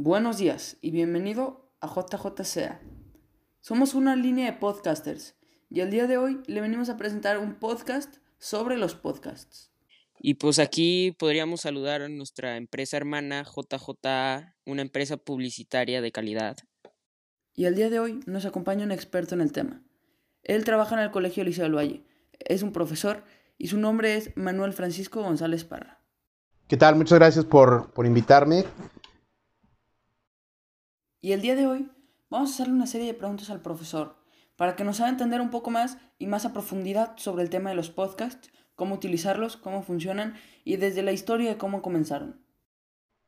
Buenos días y bienvenido a JJCA. Somos una línea de podcasters y el día de hoy le venimos a presentar un podcast sobre los podcasts. Y pues aquí podríamos saludar a nuestra empresa hermana JJA, una empresa publicitaria de calidad. Y el día de hoy nos acompaña un experto en el tema. Él trabaja en el Colegio Liceo del Valle, es un profesor y su nombre es Manuel Francisco González Parra. ¿Qué tal? Muchas gracias por, por invitarme. Y el día de hoy vamos a hacerle una serie de preguntas al profesor para que nos haga entender un poco más y más a profundidad sobre el tema de los podcasts, cómo utilizarlos, cómo funcionan y desde la historia de cómo comenzaron.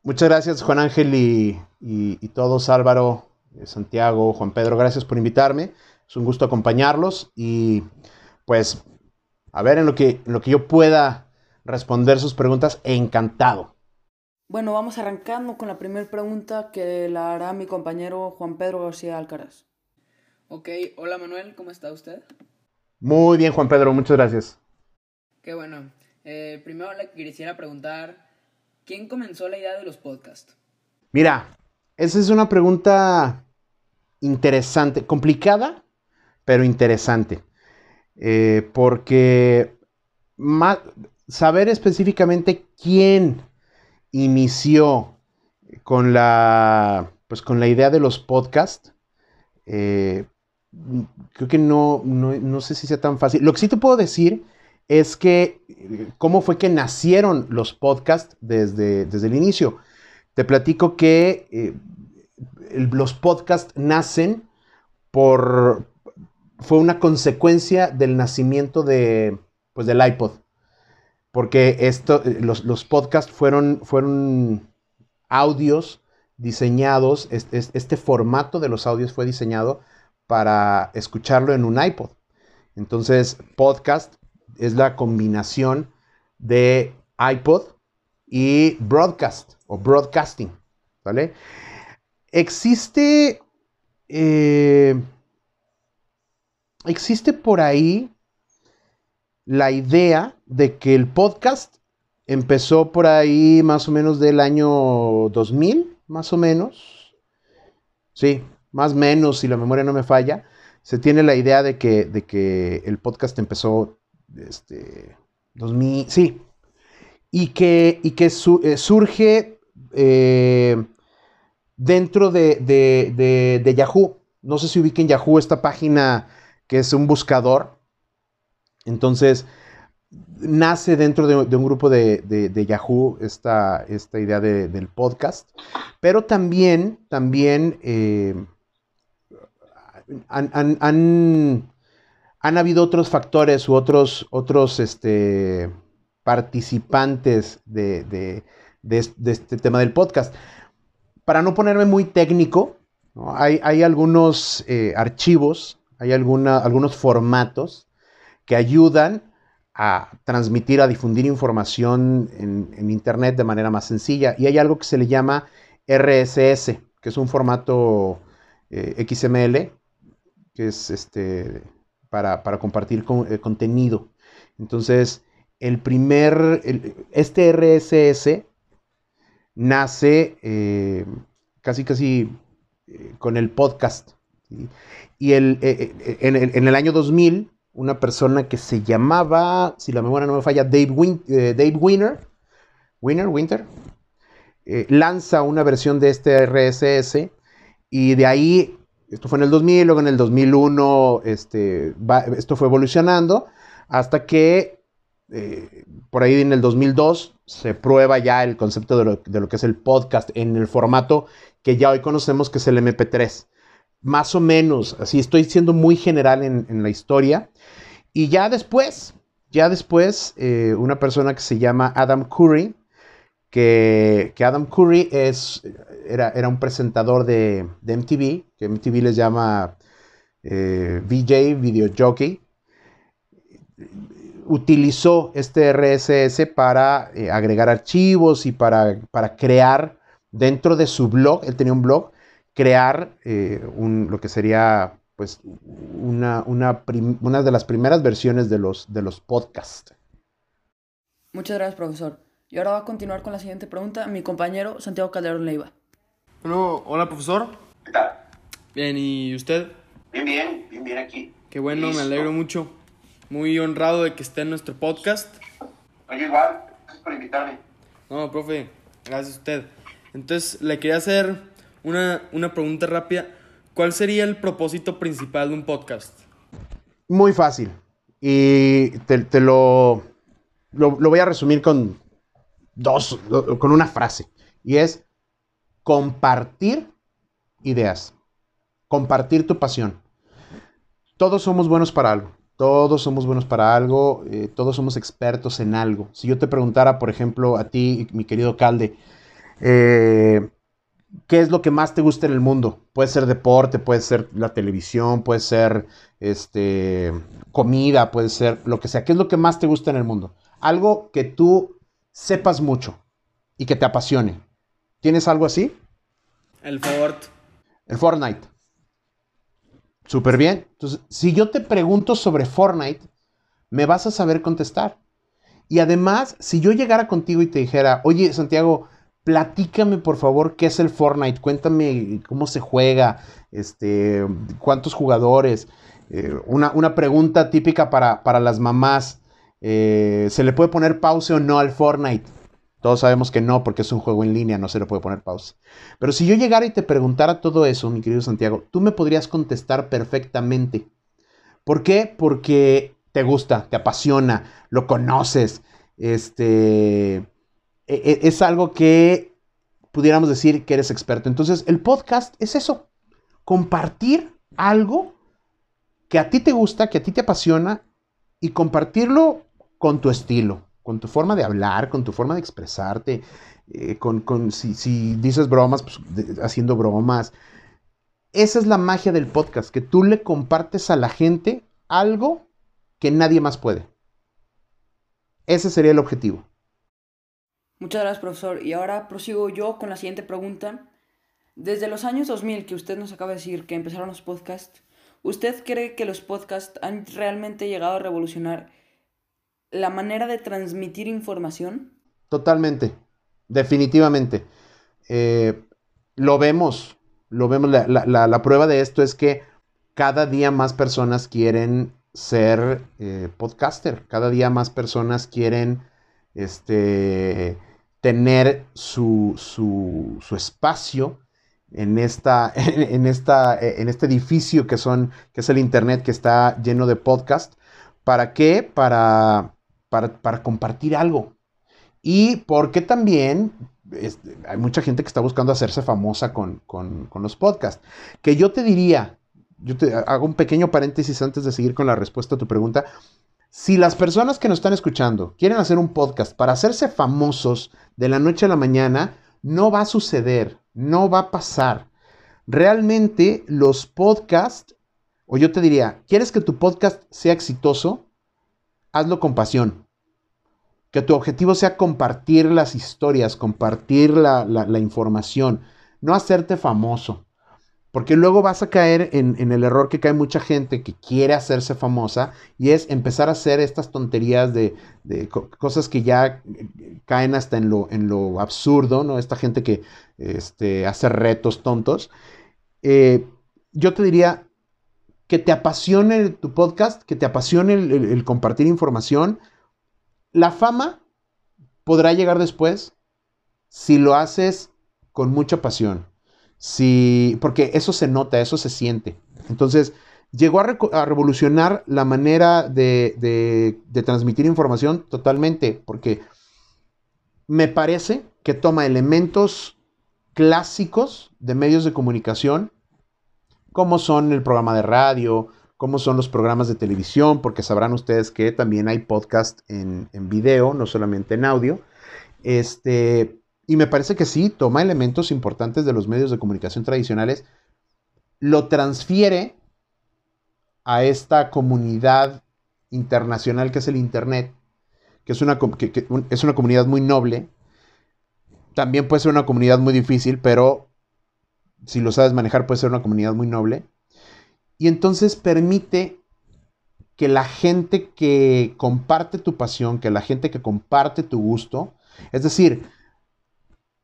Muchas gracias Juan Ángel y, y, todos, Álvaro, eh, Santiago, Juan Pedro, gracias por invitarme. Es un gusto acompañarlos y pues a ver en lo que, en lo que yo pueda responder sus preguntas, encantado. Bueno, vamos arrancando con la primera pregunta que la hará mi compañero Juan Pedro García Alcaraz. Ok, hola Manuel, ¿cómo está usted? Muy bien, Juan Pedro, muchas gracias. Qué bueno. Eh, primero le quisiera preguntar, ¿quién comenzó la idea de los podcasts? Mira, esa es una pregunta interesante, complicada, pero interesante. Eh, porque saber específicamente quién inició con la, pues con la idea de los podcasts, eh, creo que no, no, sé si sea tan fácil. Lo que sí te puedo decir es que cómo fue que nacieron los podcasts desde, desde el inicio. Te platico que eh, los podcasts nacen por, fue una consecuencia del nacimiento de, pues, del iPod porque esto, eh, los, los podcasts fueron, fueron audios diseñados, este, este, formato de los audios fue diseñado para escucharlo en un iPod. Entonces, podcast es la combinación de iPod y broadcast o broadcasting, ¿vale? Existe, eh, existe por ahí la idea de que el podcast empezó por ahí más o menos del año 2000, más o menos. Sí, más o menos, si la memoria no me falla. Se tiene la idea de que, de que el podcast empezó, este, 2000, sí. Y que, y que eh, surge eh, dentro de, de, de Yahoo. No sé si ubiquen Yahoo, esta página que es un buscador entonces, nace dentro de, un grupo de, Yahoo esta, esta idea del podcast, pero también, también eh, han, habido otros factores u otros, otros este, participantes de, este tema del podcast. Para no ponerme muy técnico, hay, algunos eh, archivos, hay algunos formatos que ayudan a transmitir, a difundir información en, Internet de manera más sencilla. Y hay algo que se le llama RSS, que es un formato eh, XML, que es este, para, compartir eh, contenido. Entonces, el primer, este RSS nace eh, casi, casi con el podcast. Y el, en, en, el año 2000 una persona que se llamaba, si la memoria no me falla, Dave, eh, Dave Winner, Winner, Winter, eh, lanza una versión de este RSS y de ahí, esto fue en el 2000, luego en el 2001, este, esto fue evolucionando hasta que eh, por ahí en el 2002 se prueba ya el concepto de lo, de lo, que es el podcast en el formato que ya hoy conocemos que es el MP3 más o menos, así estoy siendo muy general en, la historia. Y ya después, ya después, eh, una persona que se llama Adam Curry, que, Adam Curry es, era, era un presentador de, MTV, que MTV les llama eh, VJ, Video Jockey, utilizó este RSS para eh, agregar archivos y para, para crear dentro de su blog, él tenía un blog, crear eh, lo que sería pues una, una, de las primeras versiones de los, de los podcasts. Muchas gracias, profesor. Y ahora va a continuar con la siguiente pregunta mi compañero Santiago Calderón Leiva. Bueno, hola profesor. ¿Qué tal? Bien, ¿y usted? Bien, bien, bien, bien aquí. Qué bueno, Listo. me alegro mucho. Muy honrado de que esté en nuestro podcast. Oye, igual, gracias por invitarme. No, profe, gracias a usted. Entonces, le quería hacer una, una pregunta rápida. ¿Cuál sería el propósito principal de un podcast? Muy fácil. Y te, te lo, lo, voy a resumir con dos, con una frase. Y es compartir ideas. Compartir tu pasión. Todos somos buenos para algo. Todos somos buenos para algo. eh, todos somos expertos en algo. Si yo te preguntara, por ejemplo, a ti, mi querido Calde, eh, ¿qué es lo que más te gusta en el mundo? Puede ser deporte, puede ser la televisión, puede ser este, comida, puede ser lo que sea. ¿Qué es lo que más te gusta en el mundo? Algo que tú sepas mucho y que te apasione. ¿Tienes algo así? El Ford. El Fortnite. Súper bien. Entonces, si yo te pregunto sobre Fortnite, me vas a saber contestar. Y además, si yo llegara contigo y te dijera, oye, Santiago, platícame por favor qué es el Fortnite, cuéntame cómo se juega, este, cuántos jugadores. Eh, una, una pregunta típica para, para las mamás, eh, ¿se le puede poner pause o no al Fortnite? Todos sabemos que no, porque es un juego en línea, no se le puede poner pausa. Pero si yo llegara y te preguntara todo eso, mi querido Santiago, tú me podrías contestar perfectamente. ¿Por qué? Porque te gusta, te apasiona, lo conoces. Este es algo que pudiéramos decir que eres experto. Entonces, el podcast es eso: compartir algo que a ti te gusta, que a ti te apasiona y compartirlo con tu estilo, con tu forma de hablar, con tu forma de expresarte, eh, con, con- si, si dices bromas, pues, haciendo bromas. Esa es la magia del podcast, que tú le compartes a la gente algo que nadie más puede. Ese sería el objetivo. Muchas gracias, profesor. Y ahora prosigo yo con la siguiente pregunta. Desde los años 2000 que usted nos acaba de decir que empezaron los podcasts, ¿usted cree que los podcasts han realmente llegado a revolucionar la manera de transmitir información? Totalmente, definitivamente. Eh, lo vemos, lo vemos. La, la- la- prueba de esto es que cada día más personas quieren ser eh, podcaster, cada día más personas quieren este, tener su, su- su espacio en, esta, en, esta, en este edificio que, son, que es el Internet que está lleno de podcast. ¿Para qué? Para, para, para compartir algo. Y porque también este, hay mucha gente que está buscando hacerse famosa con, con- con los podcasts. Que yo te diría, yo te hago un pequeño paréntesis antes de seguir con la respuesta a tu pregunta. Si las personas que nos están escuchando quieren hacer un podcast para hacerse famosos de la noche a la mañana, no va a suceder, no va a pasar. Realmente los podcasts, o yo te diría, ¿quieres que tu podcast sea exitoso? Hazlo con pasión que tu objetivo sea compartir las historias, compartir la, información, no hacerte famoso. Porque luego vas a caer en, el error que cae mucha gente que quiere hacerse famosa y es empezar a hacer estas tonterías de, de co- cosas que ya caen hasta en lo, absurdo, ¿no? Esta gente que este, hace retos tontos. Eh, yo te diría que te apasione tu podcast, que te apasione el compartir información, la fama podrá llegar después si lo haces con mucha pasión. Si, porque eso se nota, eso se siente. Entonces, llegó a, revolucionar la manera de transmitir información totalmente, porque me parece que toma elementos clásicos de medios de comunicación, como son el programa de radio, como son los programas de televisión, porque sabrán ustedes que también hay podcast en, en video, no solamente en audio. Este, y me parece que sí, toma elementos importantes de los medios de comunicación tradicionales, lo transfiere a esta comunidad internacional que es el Internet, que es una, que- es una comunidad muy noble. También puede ser una comunidad muy difícil, pero si lo sabes manejar puede ser una comunidad muy noble. Y entonces permite que la gente que comparte tu pasión, que la gente que comparte tu gusto, es decir,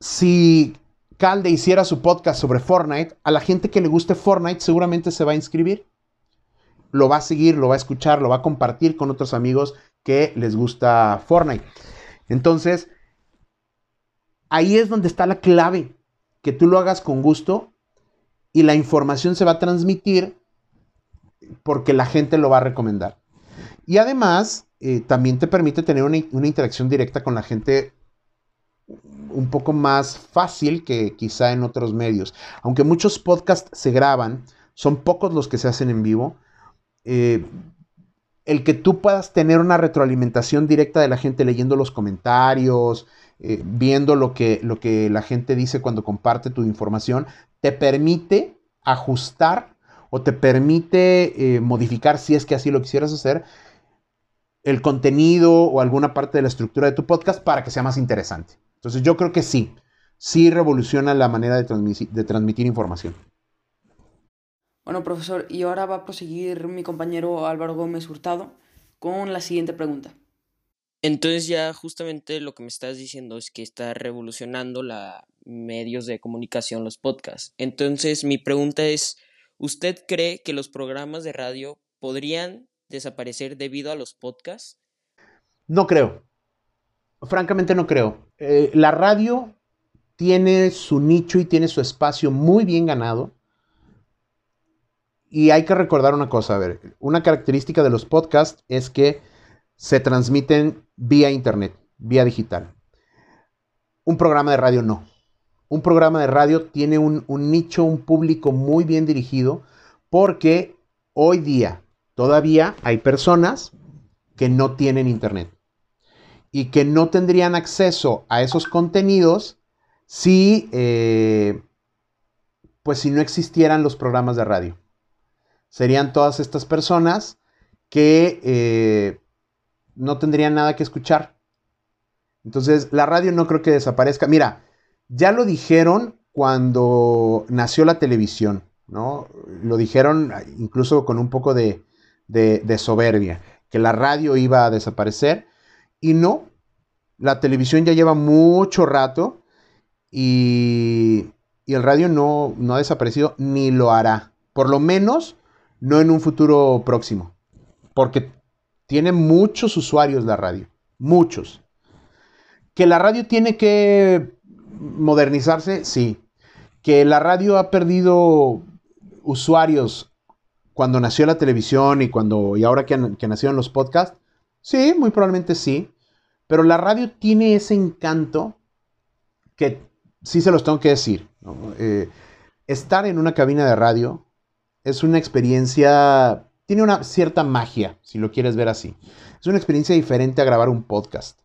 si Calde hiciera su podcast sobre Fortnite, a la gente que le guste Fortnite seguramente se va a inscribir. Lo va a seguir, lo va a escuchar, lo va a compartir con otros amigos que les gusta Fortnite. Entonces, ahí es donde está la clave, que tú lo hagas con gusto y la información se va a transmitir porque la gente lo va a recomendar. Y además, eh, también te permite tener una, una, interacción directa con la gente un poco más fácil que quizá en otros medios. Aunque muchos podcasts se graban, son pocos los que se hacen en vivo. Eh, el que tú puedas tener una retroalimentación directa de la gente leyendo los comentarios, eh, viendo lo que, lo que la gente dice cuando comparte tu información, te permite ajustar o te permite eh, modificar, si es que así lo quisieras hacer, el contenido o alguna parte de la estructura de tu podcast para que sea más interesante. Entonces yo creo que sí, sí revoluciona la manera de, transmitir, de transmitir información. Bueno, profesor, y ahora va a proseguir mi compañero Álvaro Gómez Hurtado con la siguiente pregunta. Entonces ya justamente lo que me estás diciendo es que está revolucionando los medios de comunicación, los podcasts. Entonces mi pregunta es, ¿usted cree que los programas de radio podrían desaparecer debido a los podcasts? No creo. Francamente no creo. Eh, la radio tiene su nicho y tiene su espacio muy bien ganado. Y hay que recordar una cosa, a ver, una característica de los podcasts es que se transmiten vía internet, vía digital. Un programa de radio no. Un programa de radio tiene un, un nicho, un público muy bien dirigido, porque hoy día todavía hay personas que no tienen internet y que no tendrían acceso a esos contenidos si, eh, pues si no existieran los programas de radio. Serían todas estas personas que eh, no tendrían nada que escuchar. Entonces, la radio no creo que desaparezca. Mira, ya lo dijeron cuando nació la televisión, ¿no? Lo dijeron incluso con un poco de, de soberbia, que la radio iba a desaparecer. Y no, la televisión ya lleva mucho rato y, el radio no, no ha desaparecido ni lo hará. Por lo menos no en un futuro próximo. Porque tiene muchos usuarios la radio. Muchos. Que la radio tiene que modernizarse, sí. Que la radio ha perdido usuarios cuando nació la televisión y cuando y ahora que, que nacieron los podcasts, sí, muy probablemente sí. Pero la radio tiene ese encanto que sí se los tengo que decir. Eh, estar en una cabina de radio es una experiencia, tiene una cierta magia, si lo quieres ver así. Es una experiencia diferente a grabar un podcast.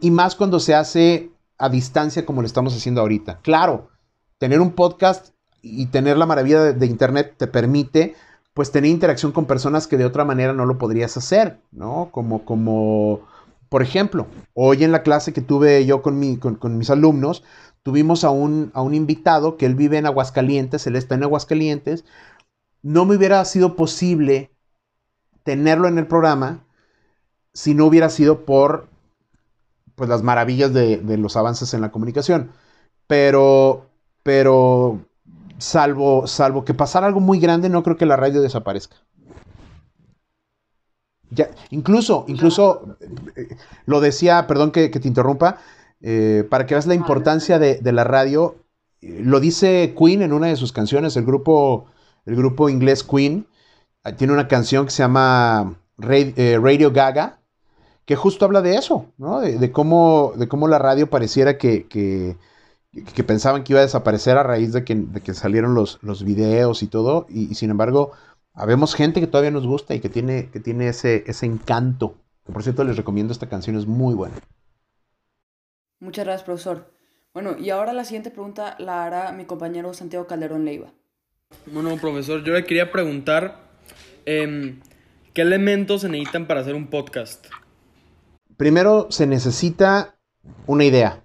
Y más cuando se hace a distancia como lo estamos haciendo ahorita. Claro, tener un podcast y tener la maravilla de, de Internet te permite pues tener interacción con personas que de otra manera no lo podrías hacer, ¿no? Como, como por ejemplo, hoy en la clase que tuve yo con, mis alumnos, tuvimos a un, a un invitado que él vive en Aguascalientes, él está en Aguascalientes. No me hubiera sido posible tenerlo en el programa si no hubiera sido por pues, las maravillas de, de los avances en la comunicación. Pero, pero salvo, salvo que pasara algo muy grande, no creo que la radio desaparezca. Incluso, incluso, eh, lo decía, perdón que, te interrumpa, eh, para que veas la importancia de, la radio, eh, lo dice Queen en una de sus canciones, el grupo, el grupo inglés Queen, tiene una canción que se llama Radio Gaga, que justo habla de eso, ¿no? de, cómo, de cómo la radio pareciera que, que, pensaban que iba a desaparecer a raíz de que, salieron los, los videos y todo, y sin embargo Habemos gente que todavía nos gusta y que tiene, que tiene ese, ese encanto. Por cierto, les recomiendo esta canción, es muy buena. Muchas gracias, profesor. Bueno, y ahora la siguiente pregunta la hará mi compañero Santiago Calderón Leiva. Bueno, profesor, yo le quería preguntar, em, ¿qué elementos se necesitan para hacer un podcast? Primero se necesita una idea,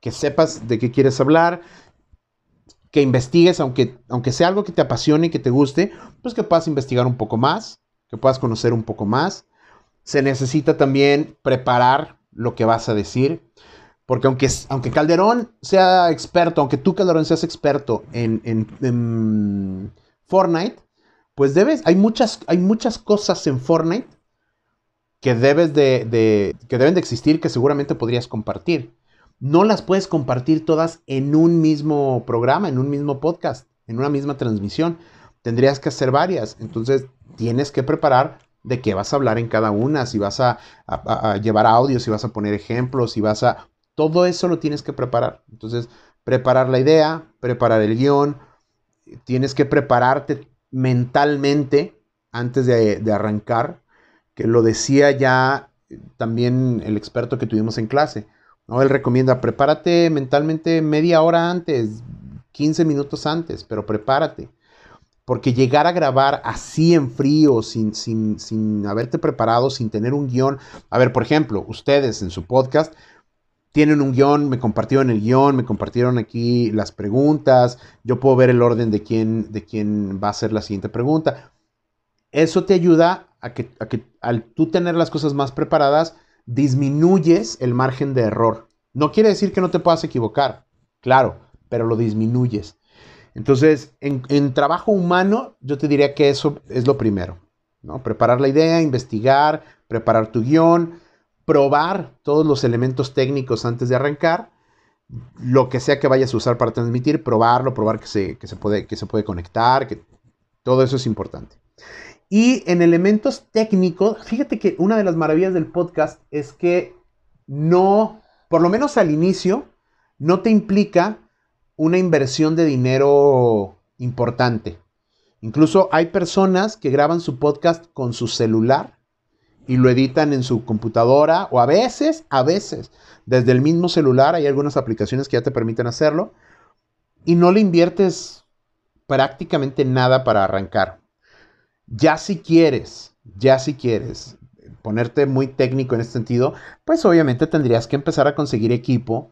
que sepas de qué quieres hablar, que investigues, aunque, aunque sea algo que te apasione y que te guste, pues que puedas investigar un poco más, que puedas conocer un poco más. Se necesita también preparar lo que vas a decir. Porque aunque, aunque Calderón sea experto, aunque tú Calderón seas experto en, en, Fortnite, pues debes, hay muchas, hay muchas cosas en Fortnite que debes de, que deben de existir que seguramente podrías compartir. No las puedes compartir todas en un mismo programa, en un mismo podcast, en una misma transmisión. Tendrías que hacer varias. Entonces, tienes que preparar de qué vas a hablar en cada una, si vas a, llevar audio, si vas a poner ejemplos, si vas a... Todo eso lo tienes que preparar. Entonces, preparar la idea, preparar el guion, tienes que prepararte mentalmente antes de, arrancar, que lo decía ya también el experto que tuvimos en clase. ¿No? Él recomienda, prepárate mentalmente media hora antes, 15 minutos antes, pero prepárate. Porque llegar a grabar así en frío, sin, sin, sin haberte preparado, sin tener un guion. A ver, por ejemplo, ustedes en su podcast tienen un guion, me compartieron el guion, me compartieron aquí las preguntas, yo puedo ver el orden de quién, de quién va a ser la siguiente pregunta. Eso te ayuda a que, a que al tú tener las cosas más preparadas, disminuyes el margen de error. No quiere decir que no te puedas equivocar, claro, pero lo disminuyes. Entonces, en, trabajo humano, yo te diría que eso es lo primero, ¿no? Preparar la idea, investigar, preparar tu guion, probar todos los elementos técnicos antes de arrancar, lo que sea que vayas a usar para transmitir, probarlo, probar que se, se, puede, que se puede conectar, que todo eso es importante. Y en elementos técnicos, fíjate que una de las maravillas del podcast es que no, por lo menos al inicio, no te implica una inversión de dinero importante. Incluso hay personas que graban su podcast con su celular y lo editan en su computadora o a veces, a veces, desde el mismo celular hay algunas aplicaciones que ya te permiten hacerlo y no le inviertes prácticamente nada para arrancar. Ya si quieres, ya si quieres ponerte muy técnico en este sentido, pues obviamente tendrías que empezar a conseguir equipo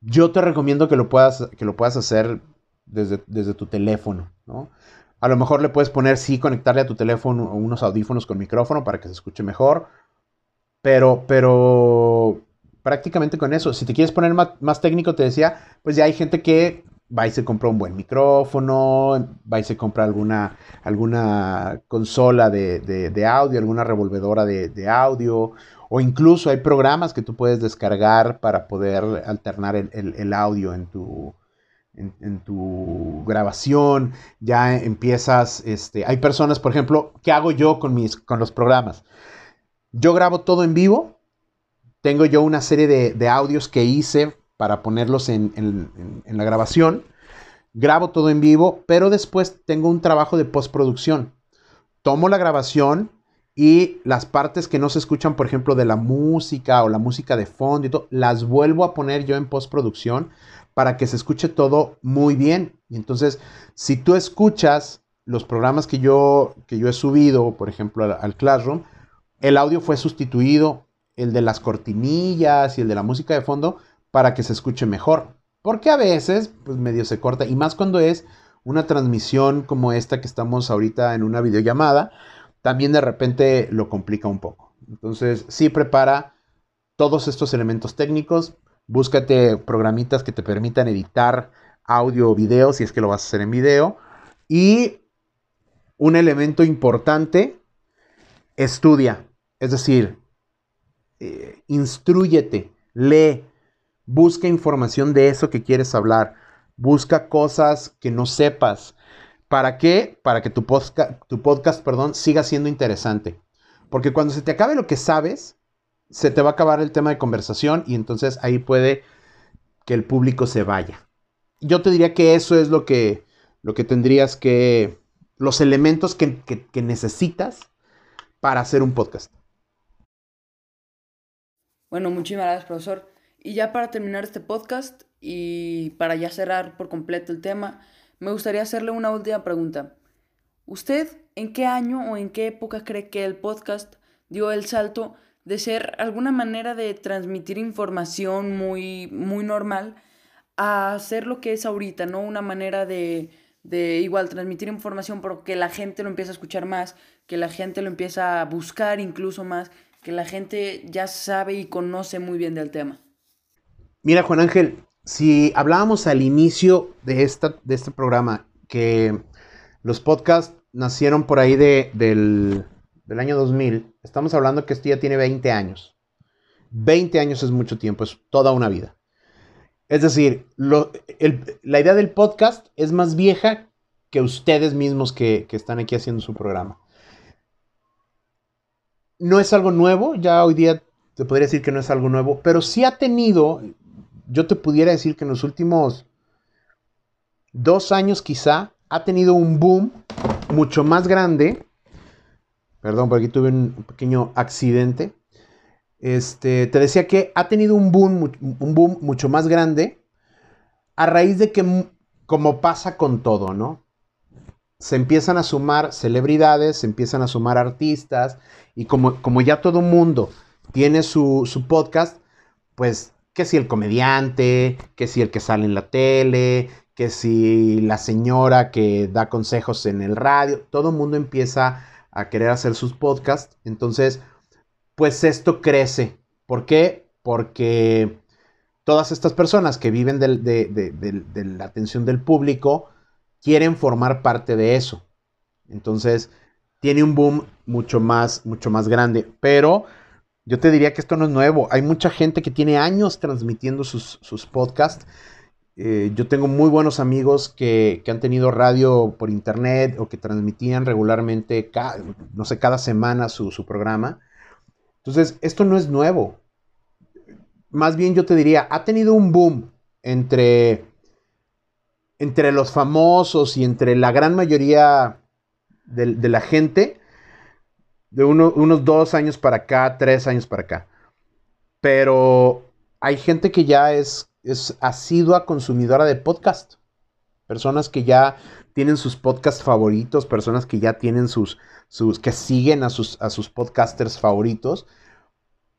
yo te recomiendo que lo puedas, que lo puedas hacer desde, desde tu teléfono, ¿no? A lo mejor le puedes poner, sí, conectarle a tu teléfono unos audífonos con micrófono para que se escuche mejor. Pero, pero prácticamente con eso. Si te quieres poner más, técnico, te decía, pues ya hay gente que va y se compra un buen micrófono, va y se compra alguna, alguna consola de, audio, alguna revolvedora de, de, audio, o incluso hay programas que tú puedes descargar para poder alternar el, audio en tu, en, tu grabación. Ya empiezas, este, hay personas, por ejemplo, ¿qué hago yo con, mis, con los programas? Yo grabo todo en vivo. Tengo yo una serie de, audios que hice para ponerlos en, la grabación. Grabo todo en vivo, pero después tengo un trabajo de postproducción. Tomo la grabación, y las partes que no se escuchan, por ejemplo, de la música o la música de fondo y todo, las vuelvo a poner yo en postproducción para que se escuche todo muy bien. Y entonces, si tú escuchas los programas que yo, que yo he subido, por ejemplo, al, Classroom, el audio fue sustituido, el de las cortinillas y el de la música de fondo, para que se escuche mejor. Porque a veces, pues medio se corta, y más cuando es una transmisión como esta que estamos ahorita en una videollamada, también de repente lo complica un poco. Entonces, sí prepara todos estos elementos técnicos, búscate programitas que te permitan editar audio o video si es que lo vas a hacer en video. Y un elemento importante, estudia. Es decir, eh, instruyete, lee, busca información de eso que quieres hablar, busca cosas que no sepas, ¿Para qué? Para que tu podcast, tu podcast perdón, siga siendo interesante. Porque cuando se te acabe lo que sabes, se te va a acabar el tema de conversación y entonces ahí puede que el público se vaya. Yo te diría que eso es lo que, lo que tendrías que, los elementos que, que necesitas para hacer un podcast. Bueno, muchísimas gracias, profesor. Y ya para terminar este podcast y para ya cerrar por completo el tema, me gustaría hacerle una última pregunta. ¿Usted en qué año o en qué época cree que el podcast dio el salto de ser alguna manera de transmitir información muy, muy normal a ser lo que es ahorita, ¿no? Una manera de, de igual transmitir información, pero que la gente lo empieza a escuchar más, que la gente lo empieza a buscar incluso más, que la gente ya sabe y conoce muy bien del tema. Mira, Juan Ángel, si hablábamos al inicio de, esta, de este programa que los podcasts nacieron por ahí de, del, del año 2000, estamos hablando que esto ya tiene 20 años. 20 años es mucho tiempo, es toda una vida. Es decir, la idea del podcast es más vieja que ustedes mismos que, que, están aquí haciendo su programa. No es algo nuevo, ya hoy día te podría decir que no es algo nuevo, pero sí ha tenido, yo te pudiera decir que en los últimos dos años quizá ha tenido un boom mucho más grande. Perdón, por aquí tuve un pequeño accidente. Este, te decía que ha tenido un boom, un boom mucho más grande a raíz de que, como pasa con todo, ¿no? Se empiezan a sumar celebridades, se empiezan a sumar artistas, y como, como ya todo mundo tiene su, su podcast, pues que si el comediante, que si el que sale en la tele, que si la señora que da consejos en el radio, todo el mundo empieza a querer hacer sus podcasts. Entonces, pues esto crece. ¿Por qué? Porque todas estas personas que viven de, de, la atención del público quieren formar parte de eso. Entonces, tiene un boom mucho más, mucho más grande. Pero yo te diría que esto no es nuevo. Hay mucha gente que tiene años transmitiendo sus, sus podcasts eh, yo tengo muy buenos amigos que, que, han tenido radio por internet o que transmitían regularmente, cada, no sé, cada semana su, su, programa. Entonces, esto no es nuevo. Más bien yo te diría, ha tenido un boom entre, entre los famosos y entre la gran mayoría de, de la gente de uno, unos dos años para acá, tres años para acá. Pero hay gente que ya es es asidua consumidora de podcast. Personas que ya tienen sus podcasts favoritos, personas que ya tienen sus, sus que siguen a sus, a sus podcasters favoritos.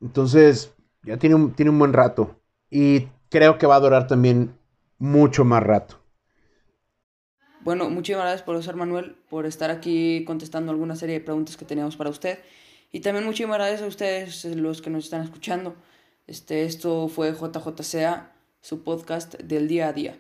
Entonces, ya tiene un, tiene un buen rato. Y creo que va a durar también mucho más rato. Bueno, muchísimas gracias, profesor Manuel, por estar aquí contestando alguna serie de preguntas que teníamos para usted. Y también muchísimas gracias a ustedes, los que nos están escuchando. Este, esto fue JJCA su podcast del día a día.